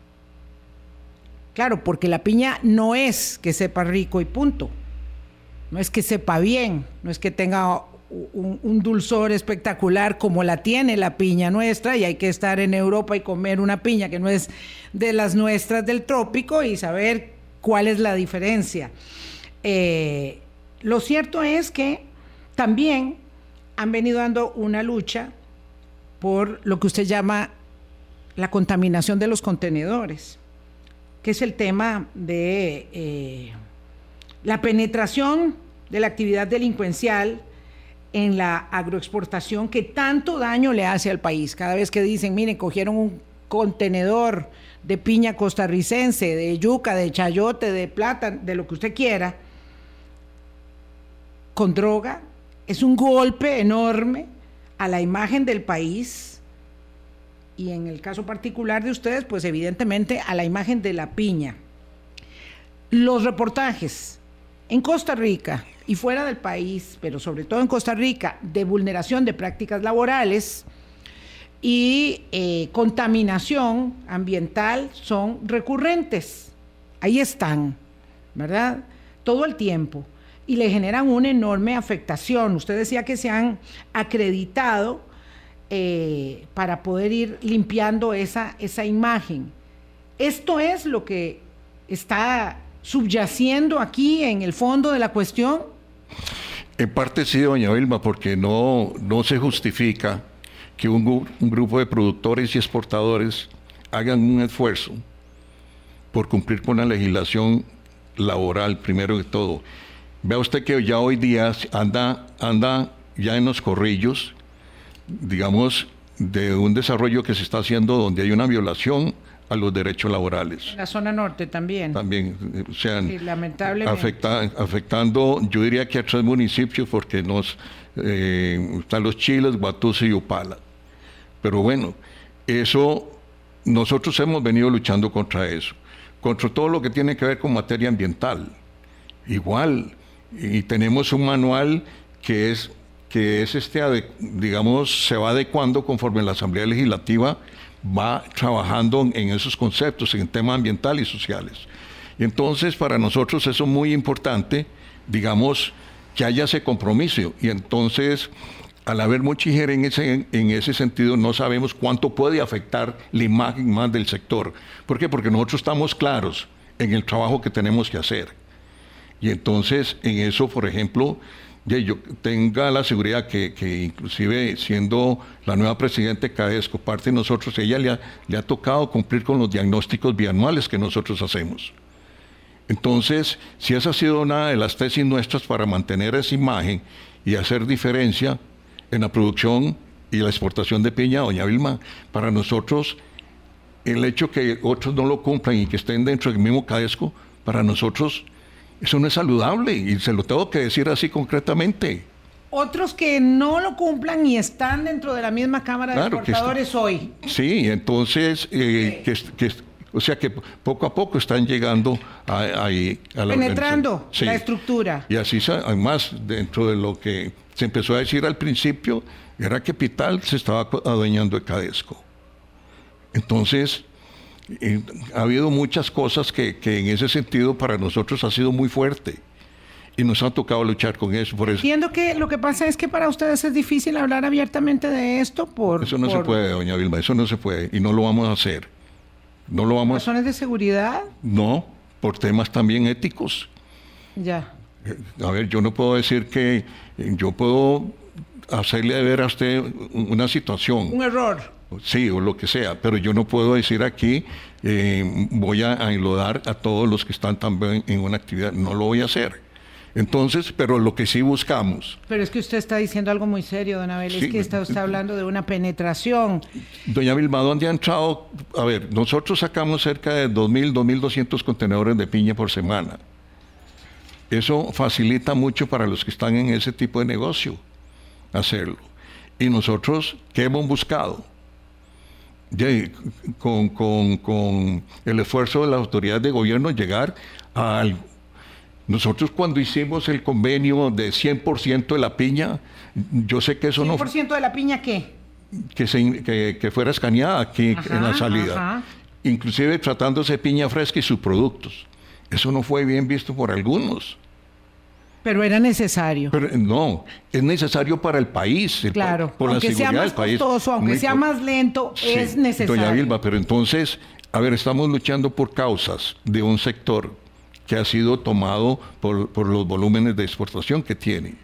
B: Claro, porque la piña no es que sepa rico y punto. No es que sepa bien, no es que tenga un, dulzor espectacular como la tiene la piña nuestra y hay que estar en Europa y comer una piña que no es de las nuestras del trópico y saber cuál es la diferencia. Eh, lo cierto es que también han venido dando una lucha por lo que usted llama la contaminación de los contenedores, que es el tema de eh, la penetración de la actividad delincuencial en la agroexportación que tanto daño le hace al país. Cada vez que dicen, miren, cogieron un contenedor de piña costarricense, de yuca, de chayote, de plata, de lo que usted quiera, con droga, es un golpe enorme a la imagen del país y en el caso particular de ustedes, pues evidentemente a la imagen de la piña. Los reportajes en Costa Rica y fuera del país, pero sobre todo en Costa Rica, de vulneración de prácticas laborales y eh, contaminación ambiental son recurrentes. Ahí están, ¿verdad? Todo el tiempo. Y le generan una enorme afectación. Usted decía que se han acreditado eh, para poder ir limpiando esa, esa imagen. Esto es lo que está subyaciendo aquí en el fondo de la cuestión.
C: En parte sí, doña Vilma, porque no, no se justifica que un, grupo de productores y exportadores hagan un esfuerzo por cumplir con la legislación laboral, primero de todo. Vea usted que ya hoy día anda, anda ya en los corrillos digamos, de un desarrollo que se está haciendo donde hay una violación a los derechos laborales.
B: En la zona norte también.
C: También,
B: o sea, lamentablemente.
C: afectando, yo diría que a tres municipios, porque nos eh, están los Chiles, Guatusi y Upala. Pero bueno, eso, nosotros hemos venido luchando contra eso, contra todo lo que tiene que ver con materia ambiental. Igual, y tenemos un manual que es que es este, digamos, se va adecuando conforme la Asamblea Legislativa va trabajando en esos conceptos, en temas ambientales y sociales. Y entonces, para nosotros eso es muy importante, digamos, que haya ese compromiso. Y entonces, al haber mucha en ese, en ese sentido, no sabemos cuánto puede afectar la imagen más del sector. ¿Por qué? Porque nosotros estamos claros en el trabajo que tenemos que hacer. Y entonces, en eso, por ejemplo, yo tenga la seguridad que, inclusive siendo la nueva presidenta de Cadesco, parte de nosotros, ella le ha, le ha tocado cumplir con los diagnósticos bianuales que nosotros hacemos. Entonces, si esa ha sido una de las tesis nuestras para mantener esa imagen y hacer diferencia en la producción y la exportación de piña, doña Vilma, para nosotros el hecho que otros no lo cumplan y que estén dentro del mismo Cadesco, para nosotros eso no es saludable y se lo tengo que decir así concretamente.
B: Otros que no lo cumplan y están dentro de la misma Cámara de Exportadores hoy.
C: Sí, entonces, eh, que, o sea que poco a poco están llegando ahí
B: a, la Penetrando la estructura.
C: Y así, además, dentro de lo que se empezó a decir al principio, era que Pital se estaba adueñando de Cadesco. Entonces, ha habido muchas cosas que, en ese sentido para nosotros ha sido muy fuerte y nos ha tocado luchar con eso. Por
B: Entiendo que lo que pasa es que para ustedes es difícil hablar abiertamente de esto por...
C: Eso no se puede, doña Vilma, eso no se puede y no lo vamos a hacer. No lo vamos
B: ¿Razones de seguridad?
C: No, por temas también éticos.
B: Ya.
C: A ver, yo no puedo decir que yo puedo hacerle ver a usted una situación.
B: Un error
C: sí, o lo que sea, pero yo no puedo decir aquí, eh, voy a, enlodar a todos los que están también en una actividad, no lo voy a hacer. Entonces, pero lo que sí buscamos.
B: Pero es que usted está diciendo algo muy serio, don Abel, es que está usted hablando de una penetración.
C: Doña Vilma, ¿dónde ha entrado? A ver, nosotros sacamos cerca de 2.000, 2.200 contenedores de piña por semana. Eso facilita mucho para los que están en ese tipo de negocio hacerlo. Y nosotros, ¿qué hemos buscado? Con, con, el esfuerzo de las autoridades de gobierno llegar al... Nosotros cuando hicimos el convenio de 100% de la piña, yo sé que eso no...
B: ¿100% de la piña qué?
C: Que, se, que, fuera escaneada aquí en la salida. Inclusive tratándose de piña fresca y sus productos. Eso no fue bien visto por algunos.
B: Pero era necesario.
C: Pero, no, es necesario para el país.
B: claro, por aunque la sea más costoso, aunque sea más lento, es necesario.
C: Doña Vilma, pero entonces, a ver, estamos luchando por causas de un sector que ha sido tomado por, por los volúmenes de exportación que tiene.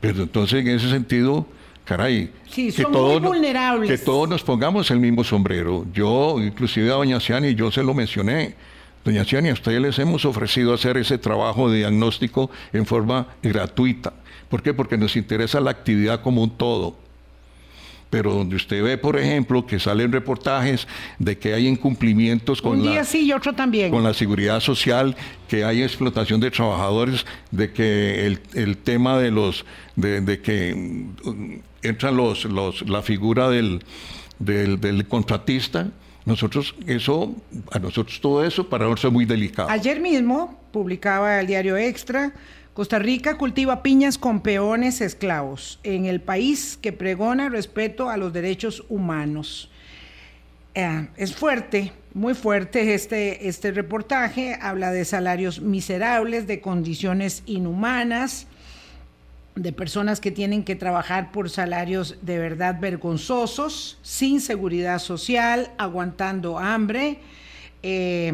C: Pero entonces, en ese sentido, caray,
B: que, todos, vulnerables.
C: que todos nos pongamos el mismo sombrero. Yo, inclusive a doña Ciani, yo se lo mencioné Doña Ciani, a ustedes les hemos ofrecido hacer ese trabajo de diagnóstico en forma gratuita. ¿Por qué? Porque nos interesa la actividad como un todo. pero donde usted ve, por ejemplo, que salen reportajes de que hay incumplimientos con,
B: Un día
C: la,
B: sí y otro también.
C: con la seguridad social, que hay explotación de trabajadores, de que el, el tema de los, de, de que mm, entran los, los, la figura del, del, del contratista. Nosotros, eso, a nosotros todo eso para nosotros es muy delicado.
B: Ayer mismo publicaba el diario Extra, Costa Rica cultiva piñas con peones esclavos en el país que pregona respeto a los derechos humanos. Eh, es fuerte, muy fuerte este, este reportaje, habla de salarios miserables, de condiciones inhumanas, de personas que tienen que trabajar por salarios de verdad vergonzosos, sin seguridad social, aguantando hambre. Eh,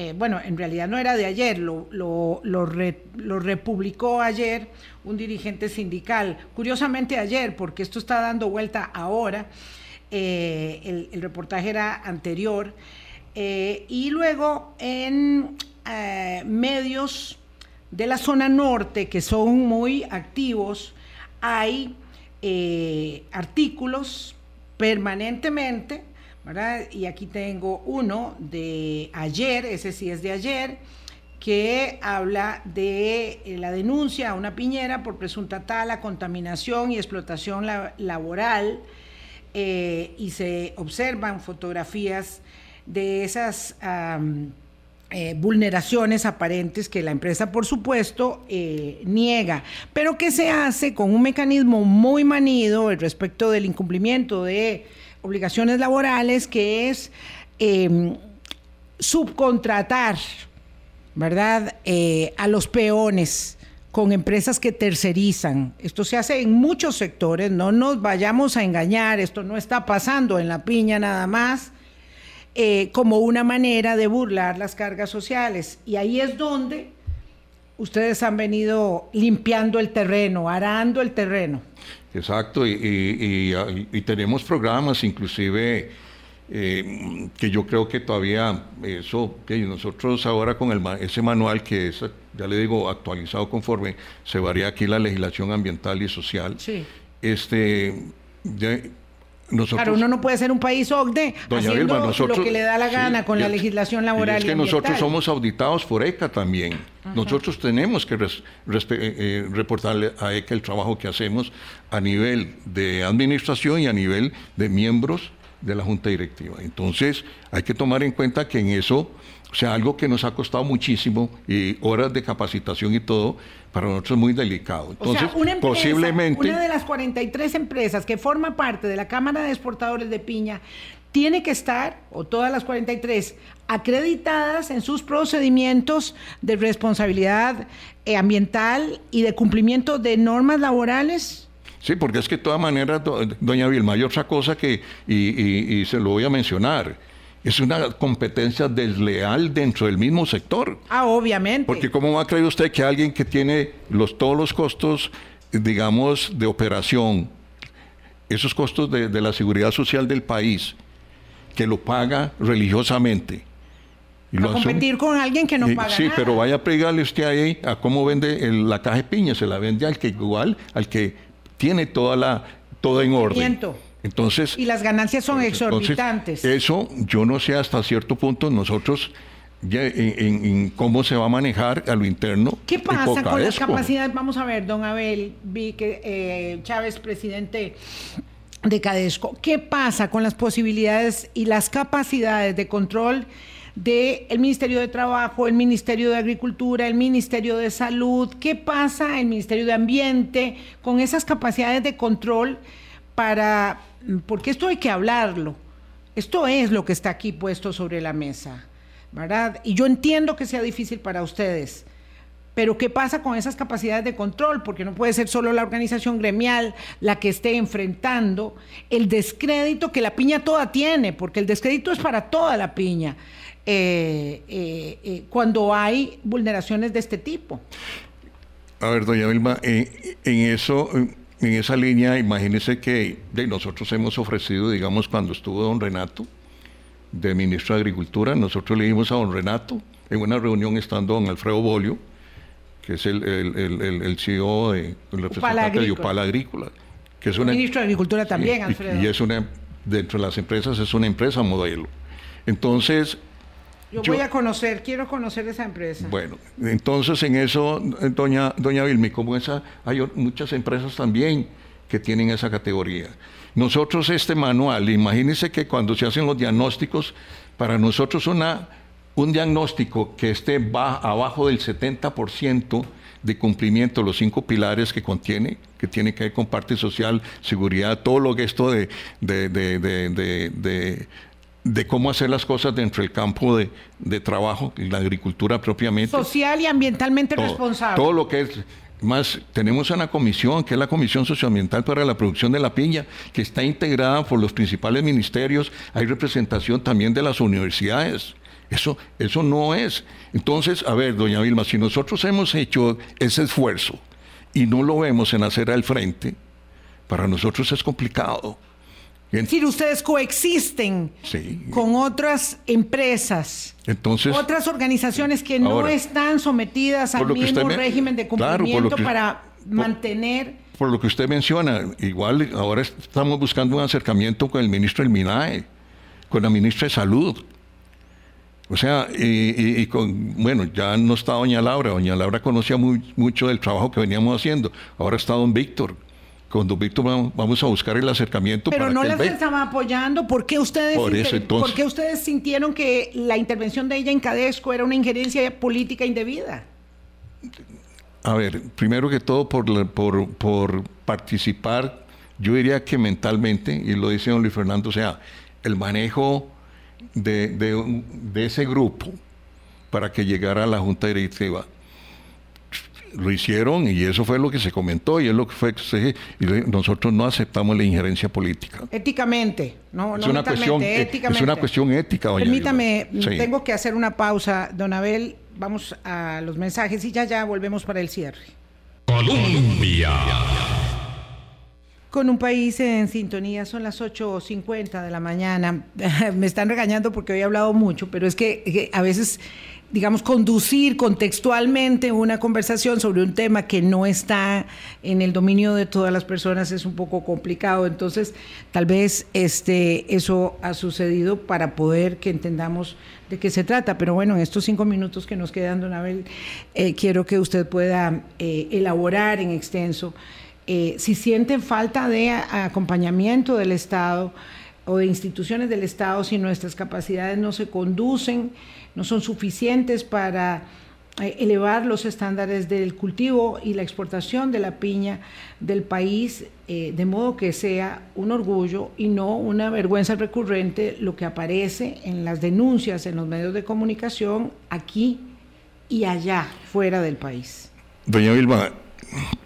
B: eh, bueno, en realidad no era de ayer, lo, lo, lo, republicó ayer un dirigente sindical. Curiosamente ayer, porque esto está dando vuelta ahora, eh, el, el, reportaje era anterior, eh, y luego en medios de la zona norte que son muy activos, hay artículos permanentemente ¿verdad? Y aquí tengo uno de ayer, ese sí es de ayer, que habla de eh, la denuncia a una piñera por presunta tala, contaminación y explotación la, laboral, eh, y se observan fotografías de esas eh, vulneraciones aparentes que la empresa, por supuesto, eh, niega, pero que se hace con un mecanismo muy manido respecto del incumplimiento de obligaciones laborales, que es eh, subcontratar, ¿verdad?, eh, a los peones con empresas que tercerizan. Esto se hace en muchos sectores, no nos vayamos a engañar, esto no está pasando en la piña nada más, eh, como una manera de burlar las cargas sociales. Y ahí es donde ustedes han venido limpiando el terreno, arando el terreno.
C: Exacto, y, y, y, y tenemos programas inclusive eh, que yo creo que todavía eso, que nosotros ahora con el, ese manual que es, ya le digo, actualizado conforme se varía aquí la legislación ambiental y social,
B: sí.
C: este,
B: nosotros, claro, uno no puede ser un país OCDE haciendo Vilma, nosotros, lo que le da la gana sí, con la legislación laboral.
C: Y es que y nosotros somos auditados por ECA también. Ajá. Nosotros tenemos que res, res, eh, reportarle a ECA el trabajo que hacemos a nivel de administración y a nivel de miembros de la Junta Directiva. Entonces, hay que tomar en cuenta que en eso, o sea, algo que nos ha costado muchísimo y horas de capacitación y todo, para nosotros es muy delicado. Entonces,
B: o sea, una empresa,
C: posiblemente...
B: Una de las 43 empresas que forma parte de la Cámara de Exportadores de Piña tiene que estar, o todas las 43, acreditadas en sus procedimientos de responsabilidad eh, ambiental y de cumplimiento de normas laborales.
C: Sí, porque es que de todas maneras, doña Vilma, hay otra cosa que, y, y, y se lo voy a mencionar, es una competencia desleal dentro del mismo sector.
B: Ah, obviamente.
C: Porque ¿cómo va a creer usted que alguien que tiene los, todos los costos, digamos, de operación, esos costos de, de la seguridad social del país, que lo paga religiosamente,
B: y a competir asume. con alguien que no paga
C: Sí,
B: nada.
C: pero vaya a pegarle usted ahí a cómo vende el, la caja de piña, se la vende al que igual, al que tiene toda la todo en orden.
B: Miento.
C: Entonces,
B: y las ganancias son exorbitantes.
C: Entonces, eso yo no sé hasta cierto punto nosotros ya en, en, en, cómo se va a manejar a lo interno.
B: ¿Qué pasa con las capacidades? Vamos a ver, don Abel, vi que eh, Chávez, presidente de Cadesco, ¿qué pasa con las posibilidades y las capacidades de control del el Ministerio de Trabajo, el Ministerio de Agricultura, el Ministerio de Salud? ¿Qué pasa el Ministerio de Ambiente con esas capacidades de control para porque esto hay que hablarlo. Esto es lo que está aquí puesto sobre la mesa, ¿verdad? Y yo entiendo que sea difícil para ustedes, pero ¿qué pasa con esas capacidades de control? Porque no puede ser solo la organización gremial la que esté enfrentando el descrédito que la piña toda tiene, porque el descrédito es para toda la piña. Eh, eh, eh, cuando hay vulneraciones de este tipo.
C: A ver, doña Vilma, en eso en esa línea, imagínense que de nosotros hemos ofrecido, digamos, cuando estuvo don Renato, de ministro de Agricultura, nosotros le dimos a don Renato, en una reunión estando don Alfredo Bolio, que es el, el, el, el CEO de, el representante de Upala Agrícola,
B: Que es una, ministro de Agricultura también, Alfredo.
C: Y, es una, dentro de las empresas, es una empresa modelo. Entonces,
B: yo, voy a conocer, quiero conocer esa empresa.
C: Bueno, entonces en eso, doña, doña Vilmi, como esa, hay muchas empresas también que tienen esa categoría. Nosotros este manual, imagínense que cuando se hacen los diagnósticos, para nosotros una, un diagnóstico que esté abajo del 70% de cumplimiento de los cinco pilares que contiene, que tiene que ver con parte social, seguridad, todo lo que esto de, de, de, de cómo hacer las cosas dentro del campo de, de trabajo, la agricultura propiamente.
B: Social y ambientalmente responsable.
C: Todo lo que es más, tenemos una comisión, que es la Comisión Socioambiental para la Producción de la Piña, que está integrada por los principales ministerios. Hay representación también de las universidades. Eso, eso no es. Entonces, a ver, doña Vilma, si nosotros hemos hecho ese esfuerzo y no lo vemos en hacer al frente, para nosotros es complicado.
B: Es decir, ustedes coexisten con otras empresas,
C: Entonces,
B: otras organizaciones que no están sometidas al mismo régimen de cumplimiento para mantener...
C: Por lo que usted menciona, igual ahora estamos buscando un acercamiento con el ministro del MINAE, con la ministra de Salud. O sea, y, con, bueno, ya no está doña Laura, doña Laura conocía muy, mucho del trabajo que veníamos haciendo, ahora está don Víctor con Don Víctor vamos a buscar el acercamiento.
B: Pero no las estaba apoyando. ¿Por qué, ustedes ¿Por qué ustedes sintieron que la intervención de ella en Cadesco era una injerencia política indebida?
C: A ver, primero que todo por, por, por participar, yo diría que mentalmente, y lo dice don Luis Fernando, o sea, el manejo de, de, de ese grupo para que llegara a la Junta Directiva lo hicieron y eso fue lo que se comentó y es lo que fue y nosotros no aceptamos la injerencia política.
B: Éticamente, no,
C: es una cuestión, éticamente. Es una cuestión ética.
B: Permítame, tengo que hacer una pausa, don Abel. Vamos a los mensajes y ya ya volvemos para el cierre.
A: Colombia.
B: Con un país en sintonía, son las 8.50 de la mañana. Me están regañando porque hoy he hablado mucho, pero es que a veces digamos, conducir contextualmente una conversación sobre un tema que no está en el dominio de todas las personas es un poco complicado. Entonces, tal vez este, eso ha sucedido para poder que entendamos de qué se trata. Pero bueno, en estos cinco minutos que nos quedan, don Abel, eh, quiero que usted pueda eh, elaborar en extenso eh, si sienten falta de acompañamiento del Estado o de instituciones del Estado, si nuestras capacidades no se conducen no son suficientes para eh, elevar los estándares del cultivo y la exportación de la piña del país, eh, de modo que sea un orgullo y no una vergüenza recurrente lo que aparece en las denuncias en los medios de comunicación aquí y allá, fuera del país.
C: Doña Vilma,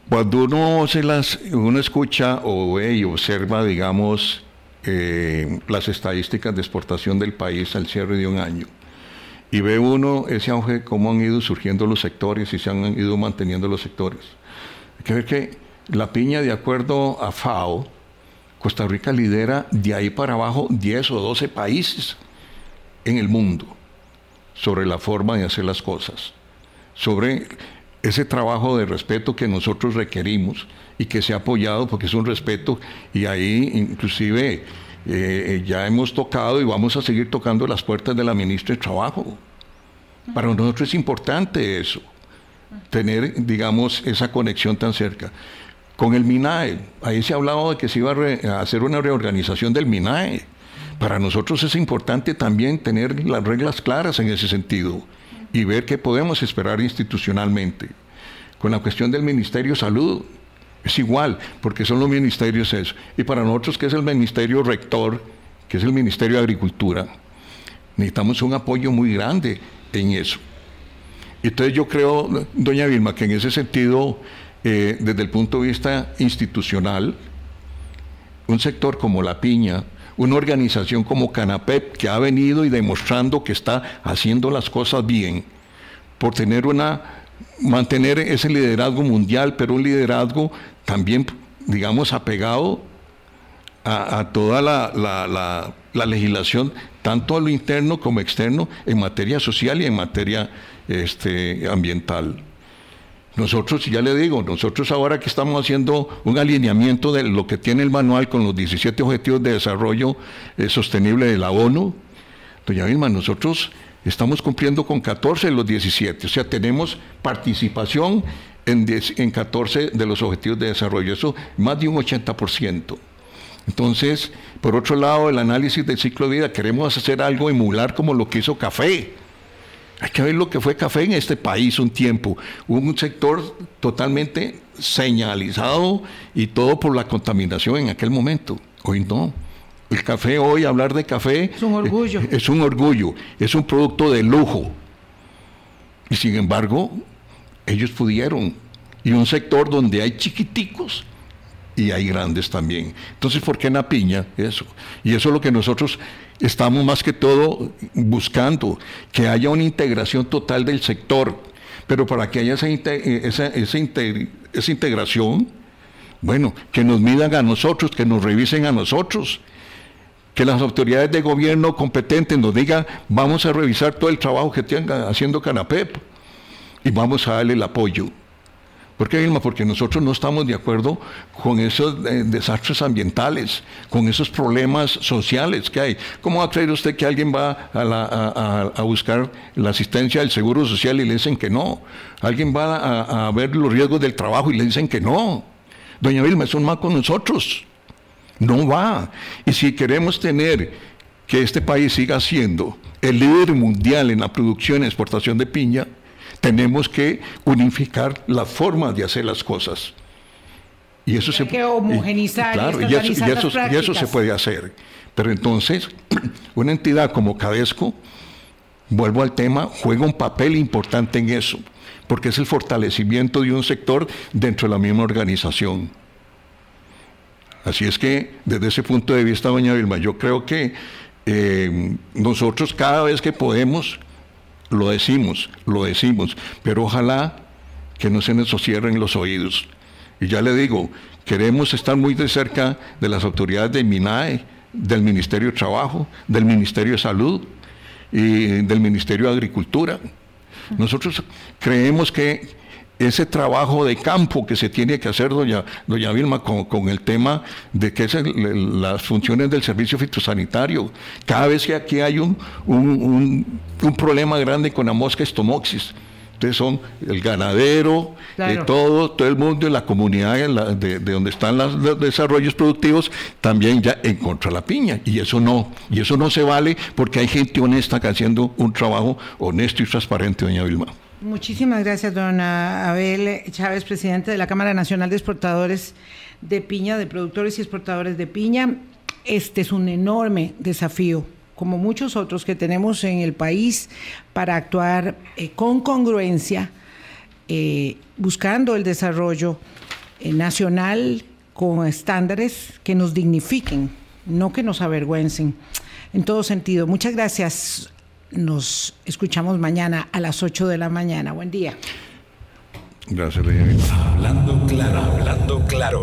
C: cuando uno, se las, uno escucha o ve y observa, digamos, eh, las estadísticas de exportación del país al cierre de un año, y ve uno ese auge, cómo han ido surgiendo los sectores y se han ido manteniendo los sectores. Hay que ver que la piña, de acuerdo a FAO, Costa Rica lidera de ahí para abajo 10 o 12 países en el mundo sobre la forma de hacer las cosas, sobre ese trabajo de respeto que nosotros requerimos y que se ha apoyado porque es un respeto y ahí inclusive eh, ya hemos tocado y vamos a seguir tocando las puertas de la ministra de Trabajo. Para nosotros es importante eso, tener, digamos, esa conexión tan cerca. Con el MINAE, ahí se ha hablado de que se iba a, hacer una reorganización del MINAE. Para nosotros es importante también tener las reglas claras en ese sentido y ver qué podemos esperar institucionalmente. Con la cuestión del Ministerio de Salud, es igual, porque son los ministerios eso. Y para nosotros, que es el ministerio rector, que es el Ministerio de Agricultura, necesitamos un apoyo muy grande en eso. Entonces yo creo, doña Vilma, que en ese sentido, eh, desde el punto de vista institucional, un sector como la piña, una organización como Canapep, que ha venido y demostrando que está haciendo las cosas bien, por tener una mantener ese liderazgo mundial, pero un liderazgo también, digamos, apegado a, toda la, legislación, tanto a lo interno como externo, en materia social y en materia este, ambiental. Nosotros, ya le digo, nosotros ahora que estamos haciendo un alineamiento de lo que tiene el manual con los 17 Objetivos de Desarrollo eh, Sostenible de la ONU, doña Vilma, nosotros estamos cumpliendo con 14 de los 17, o sea, tenemos participación en, en 14 de los Objetivos de Desarrollo, eso más de un 80%. Entonces, por otro lado, el análisis del ciclo de vida, queremos hacer algo emular como lo que hizo Café hay que ver lo que fue café en este país un tiempo. un sector totalmente señalizado y todo por la contaminación en aquel momento. Hoy no. El café hoy, hablar de café...
B: Es un orgullo.
C: Es, es un orgullo, es un producto de lujo. Y sin embargo, ellos pudieron. Y un sector donde hay chiquiticos y hay grandes también. Entonces, ¿por qué en la piña? Eso. Y eso es lo que nosotros estamos más que todo buscando, que haya una integración total del sector. Pero para que haya esa, esa, esa, integración, bueno, que nos midan a nosotros, que nos revisen a nosotros, que las autoridades de gobierno competentes nos digan, vamos a revisar todo el trabajo que tenga haciendo Canapep y vamos a darle el apoyo. ¿Por qué, Vilma? Porque nosotros no estamos de acuerdo con esos eh, desastres ambientales, con esos problemas sociales que hay. ¿Cómo va a creer usted que alguien va a, buscar la asistencia del Seguro Social y le dicen que no? Alguien va a, ver los riesgos del trabajo y le dicen que no. Doña Vilma, no va con nosotros. No va. Y si queremos tener que este país siga siendo el líder mundial en la producción y exportación de piña, tenemos que unificar la forma de hacer las cosas.
B: Y eso se que homogenizar
C: y, eso, se puede hacer. Pero entonces, una entidad como Cadesco, vuelvo al tema, juega un papel importante en eso, porque es el fortalecimiento de un sector dentro de la misma organización. Así es que, desde ese punto de vista, doña Vilma, yo creo que eh, nosotros cada vez que podemos, lo decimos, lo decimos, pero ojalá que no se nos cierren los oídos. Y ya le digo, queremos estar muy de cerca de las autoridades de MINAE, del Ministerio de Trabajo, del Ministerio de Salud y del Ministerio de Agricultura. Nosotros creemos que ese trabajo de campo que se tiene que hacer, doña, doña Vilma, con, el tema de que es las funciones del servicio fitosanitario. Cada vez que aquí hay un, un, problema grande con la mosca estomoxis, ustedes son el ganadero, eh, todo, todo el mundo, la comunidad de, donde están los desarrollos productivos, también ya en contra la piña. Y eso no, y eso no se vale porque hay gente honesta que haciendo un trabajo honesto y transparente, doña Vilma.
B: Muchísimas gracias, don Abel Chávez, presidente de la Cámara Nacional de Exportadores de Piña, de productores y exportadores de piña. Este es un enorme desafío, como muchos otros que tenemos en el país, para actuar eh, con congruencia, eh, buscando el desarrollo eh, nacional con estándares que nos dignifiquen, no que nos avergüencen. En todo sentido, muchas gracias nos escuchamos mañana a las 8 de la mañana. Buen día.
C: Gracias,
A: Hablando claro, hablando claro.